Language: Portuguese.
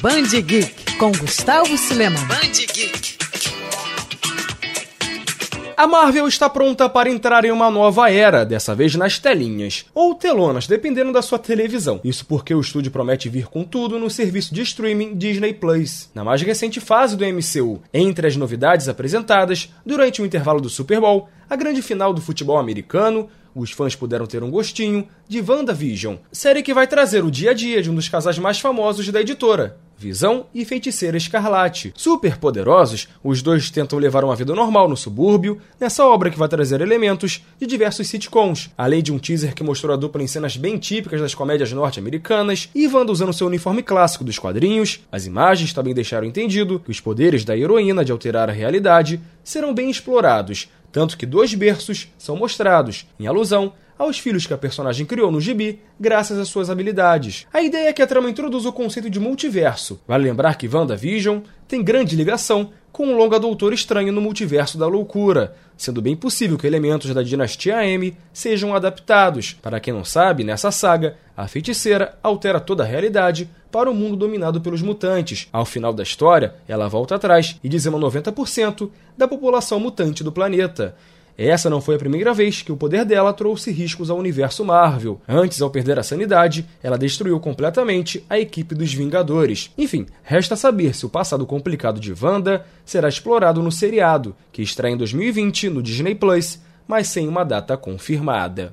Band Geek com Gustavo Silema. Band Geek. A Marvel está pronta para entrar em uma nova era, dessa vez nas telinhas, ou telonas, dependendo da sua televisão. Isso porque o estúdio promete vir com tudo no serviço de streaming Disney Plus. Na mais recente fase do MCU, entre as novidades apresentadas durante o intervalo do Super Bowl, a grande final do futebol americano, os fãs puderam ter um gostinho de WandaVision, série que vai trazer o dia a dia de um dos casais mais famosos da editora, Visão e Feiticeira Escarlate. Super poderosos, os dois tentam levar uma vida normal no subúrbio, nessa obra que vai trazer elementos de diversos sitcoms, além de um teaser que mostrou a dupla em cenas bem típicas das comédias norte-americanas e Wanda usando seu uniforme clássico dos quadrinhos. As imagens também deixaram entendido que os poderes da heroína de alterar a realidade serão bem explorados, tanto que dois berços são mostrados, em alusão aos filhos que a personagem criou no gibi graças às suas habilidades. A ideia é que a trama introduza o conceito de multiverso. Vale lembrar que WandaVision tem grande ligação com o longa Doutor Estranho no Multiverso da Loucura, sendo bem possível que elementos da dinastia M sejam adaptados. Para quem não sabe, nessa saga, a feiticeira altera toda a realidade para o mundo dominado pelos mutantes. Ao final da história, ela volta atrás e dizima 90% da população mutante do planeta. Essa não foi a primeira vez que o poder dela trouxe riscos ao universo Marvel. Antes, ao perder a sanidade, ela destruiu completamente a equipe dos Vingadores. Enfim, resta saber se o passado complicado de Wanda será explorado no seriado, que estreia em 2020 no Disney Plus, mas sem uma data confirmada.